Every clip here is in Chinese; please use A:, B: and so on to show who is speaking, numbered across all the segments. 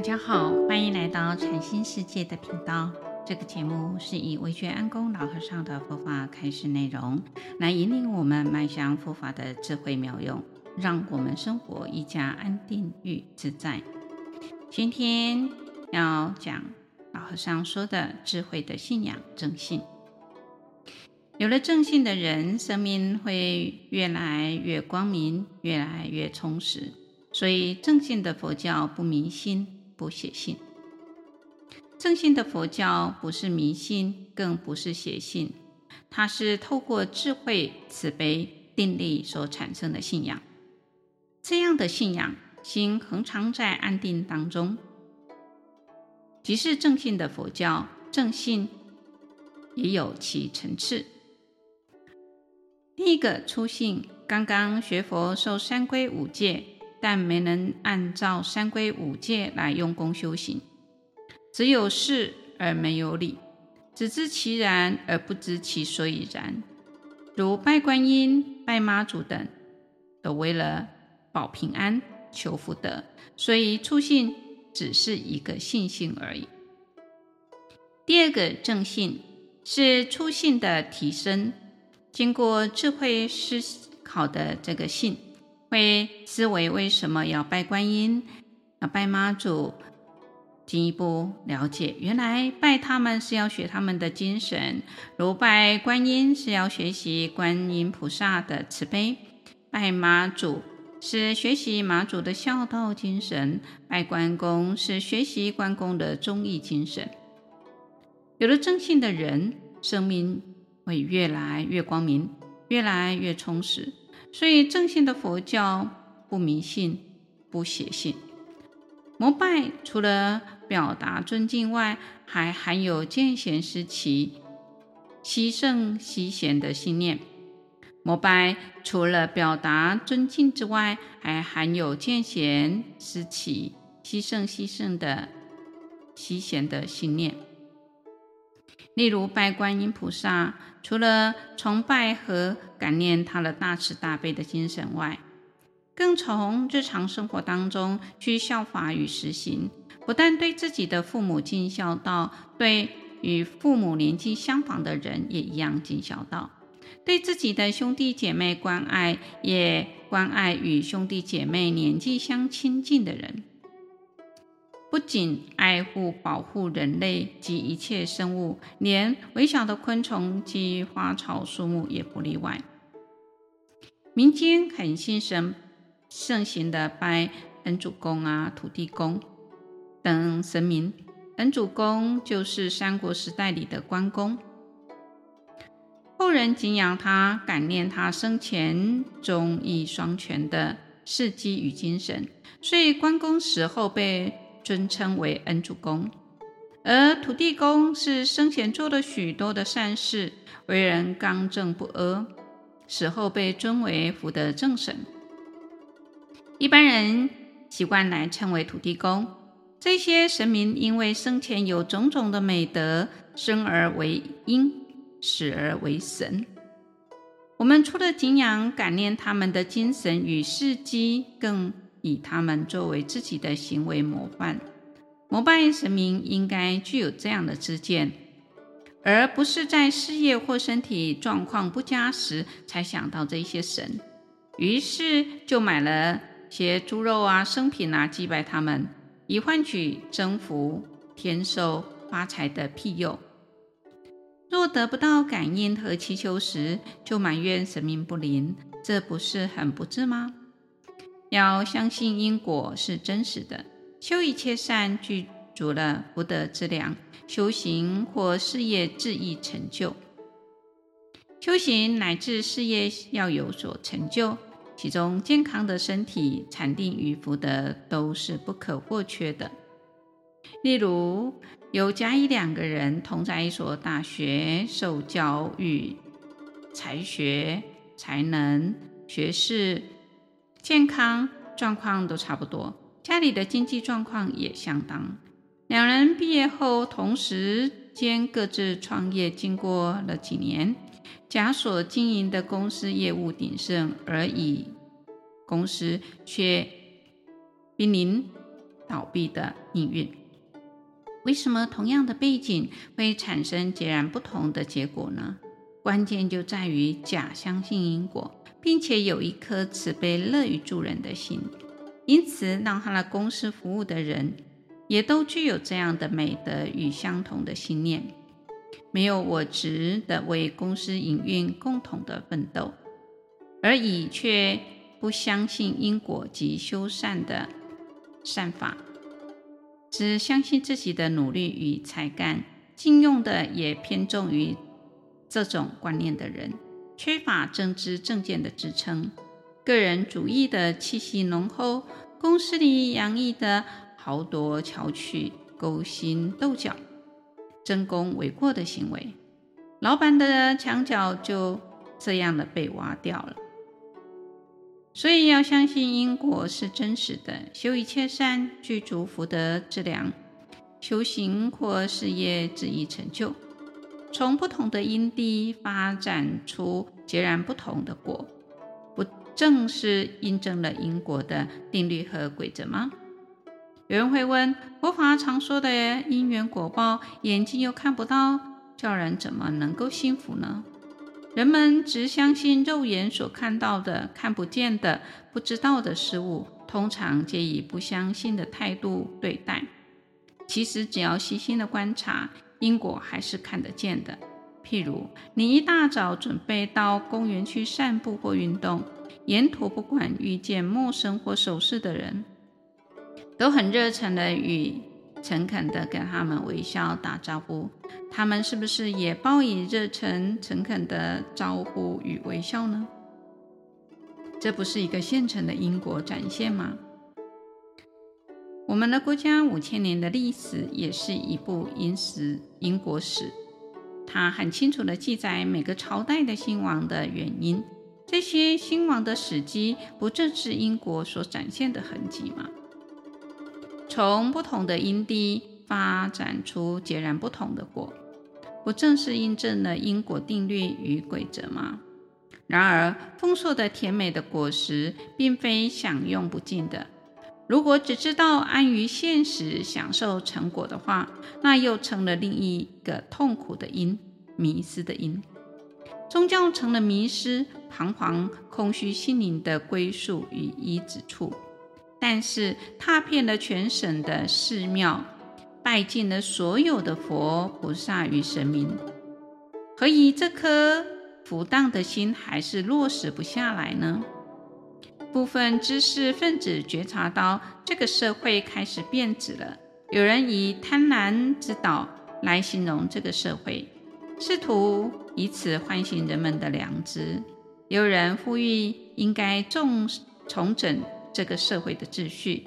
A: 大家好，欢迎来到禅心世界的频道。这个节目是以惟觉安公老和尚的佛法开始内容，来引领我们迈向佛法的智慧妙用，让我们生活一加安定与自在。今天要讲老和尚说的智慧的信仰正信。有了正信的人，生命会越来越光明，越来越充实。所以，正信的佛教不迷信，不写信。正信的佛教不是迷信，更不是邪信，它是透过智慧、慈悲、定力所产生的信仰。这样的信仰，心恒常在安定当中，即是正信的佛教。正信也有其层次。第一个初信，刚刚学佛受三皈五戒，但没能按照三规五戒来用功修行，只有事而没有理，只知其然而不知其所以然。如拜观音、拜妈祖等，都为了保平安、求福德，所以初信只是一个信心而已。第二个正信是初信的提升。经过智慧思考的这个信，会思维为什么要拜观音，要拜妈祖，进一步了解，原来拜他们是要学他们的精神，如拜观音是要学习观音菩萨的慈悲，拜妈祖是学习妈祖的孝道精神，拜关公是学习关公的忠义精神。有了正信的人，生命。会越来越光明，越来越充实。所以，正信的佛教不迷信，不邪信。膜拜除了表达尊敬外，还含有见贤思齐、惜圣惜贤的信念。膜拜除了表达尊敬之外，还含有见贤思齐、惜圣惜圣的惜贤的信念。例如拜观音菩萨，除了崇拜和感念他的大慈大悲的精神外，更从日常生活当中去效法与实行。不但对自己的父母尽孝道，对与父母年纪相仿的人也一样尽孝道；对自己的兄弟姐妹关爱，也关爱与兄弟姐妹年纪相亲近的人。不仅爱护保护人类及一切生物，连微小的昆虫及花草树木也不例外。民间很兴盛盛行的拜恩主公啊、土地公等神明。恩主公就是三国时代里的关公，后人敬仰他，感念他生前忠义双全的事迹与精神，所以关公死后被尊称为恩主公，而土地公是生前做了许多的善事，为人刚正不阿，死后被尊为福德正神。一般人习惯来称为土地公。这些神明因为生前有种种的美德，生而为阴，死而为神。我们除了敬仰、感念他们的精神与事迹，更以他们作为自己的行为模范，膜拜神明应该具有这样的知见，而不是在事业或身体状况不佳时才想到这些神，于是就买了些猪肉啊、牲品啊祭拜他们，以换取增福、天寿、发财的庇佑。若得不到感应和祈求时，就埋怨神明不灵，这不是很不智吗？要相信因果是真实的，修一切善，具足了福德之粮，修行或事业自易成就。修行乃至事业要有所成就，其中健康的身体、禅定与福德都是不可或缺的。例如，有甲乙两个人同在一所大学受教育，才学、才能、学识。健康状况都差不多，家里的经济状况也相当。两人毕业后，同时间各自创业。经过了几年，甲所经营的公司业务鼎盛，而乙公司却濒临倒闭的命运。为什么同样的背景会产生截然不同的结果呢？关键就在于甲相信因果，并且有一颗慈悲乐于助人的心，因此让他的公司服务的人也都具有这样的美德与相同的信念，没有我值得为公司营运共同的奋斗，而乙却不相信因果及修善的善法。只相信自己的努力与才干，禁用的也偏重于这种观念的人，缺乏正知正见的支撑，个人主义的气息浓厚，公司里洋溢的豪夺巧取、勾心斗角、争功诿过的行为，老板的墙角就这样的被挖掉了。所以要相信因果是真实的，修一切善，具足福德之良，修行或事业之一成就，从不同的因地发展出截然不同的果，不正是印证了因果的定律和规则吗？有人会问：佛法常说的因缘果报，眼睛又看不到，叫人怎么能够信服呢？人们只相信肉眼所看到的、看不见的、不知道的事物，通常皆以不相信的态度对待。其实，只要细心的观察，因果还是看得见的。譬如，你一大早准备到公园去散步或运动，沿途不管遇见陌生或熟识的人，都很热诚的与诚恳的跟他们微笑打招呼，他们是不是也报以热诚诚恳的招呼与微笑呢？这不是一个现成的因果展现吗？我们的国家五千年的历史也是一部因史因果史，它很清楚地记载每个朝代的兴亡的原因，这些兴亡的史迹，不正是因果所展现的痕迹吗？从不同的因地发展出截然不同的果，不正是印证了因果定律与规则吗？然而，丰硕的甜美的果实并非享用不尽的。如果只知道安于现实享受成果的话，那又成了另一个痛苦的因——迷失的因。宗教成了迷失、彷徨、空虚心灵的归宿与依止处。但是踏遍了全省的寺庙，拜尽了所有的佛菩萨与神明，何以这颗浮荡的心还是落实不下来呢？部分知识分子觉察到这个社会开始变质了，有人以贪婪之岛来形容这个社会，试图以此唤醒人们的良知。有人呼吁应该重重整。这个社会的秩序，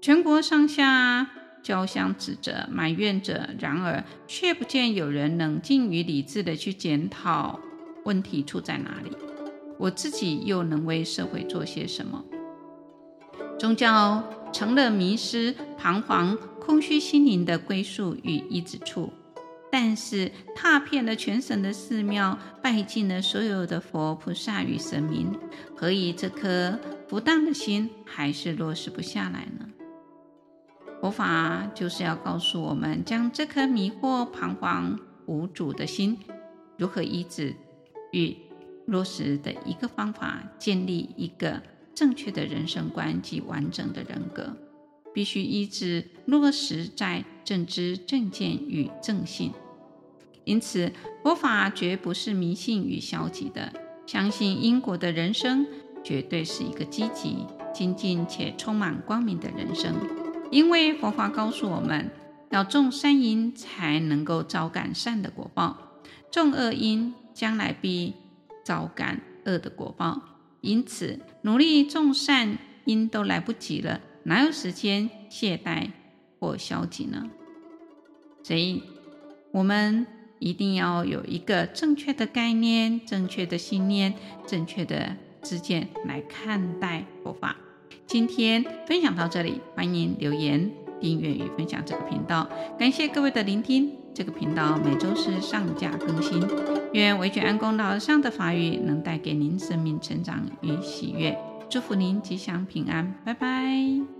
A: 全国上下交相指责、埋怨着，然而却不见有人冷静与理智的去检讨问题出在哪里。我自己又能为社会做些什么？宗教成了迷失、彷徨、空虚心灵的归宿与依止处。但是踏遍了全省的寺庙，拜尽了所有的佛菩萨与神明，何以这颗不荡的心还是落实不下来呢？佛法就是要告诉我们，将这颗迷惑、彷徨、无主的心如何医治与落实的一个方法，建立一个正确的人生观及完整的人格。必须医治落实在正知正见与正信，因此佛法绝不是迷信与消极的。相信因果的人生，绝对是一个积极、精进且充满光明的人生。因为佛法告诉我们，要种善因，才能够招感善的果报；种恶因，将来必招感恶的果报。因此，努力种善因都来不及了。哪有时间懈怠或消极呢？所以，我们一定要有一个正确的概念、正确的信念、正确的知见来看待佛法。今天分享到这里，欢迎留言、订阅与分享这个频道。感谢各位的聆听。这个频道每周四上架更新。愿维权安公老上的法语能带给您生命成长与喜悦。祝福您吉祥平安，拜拜。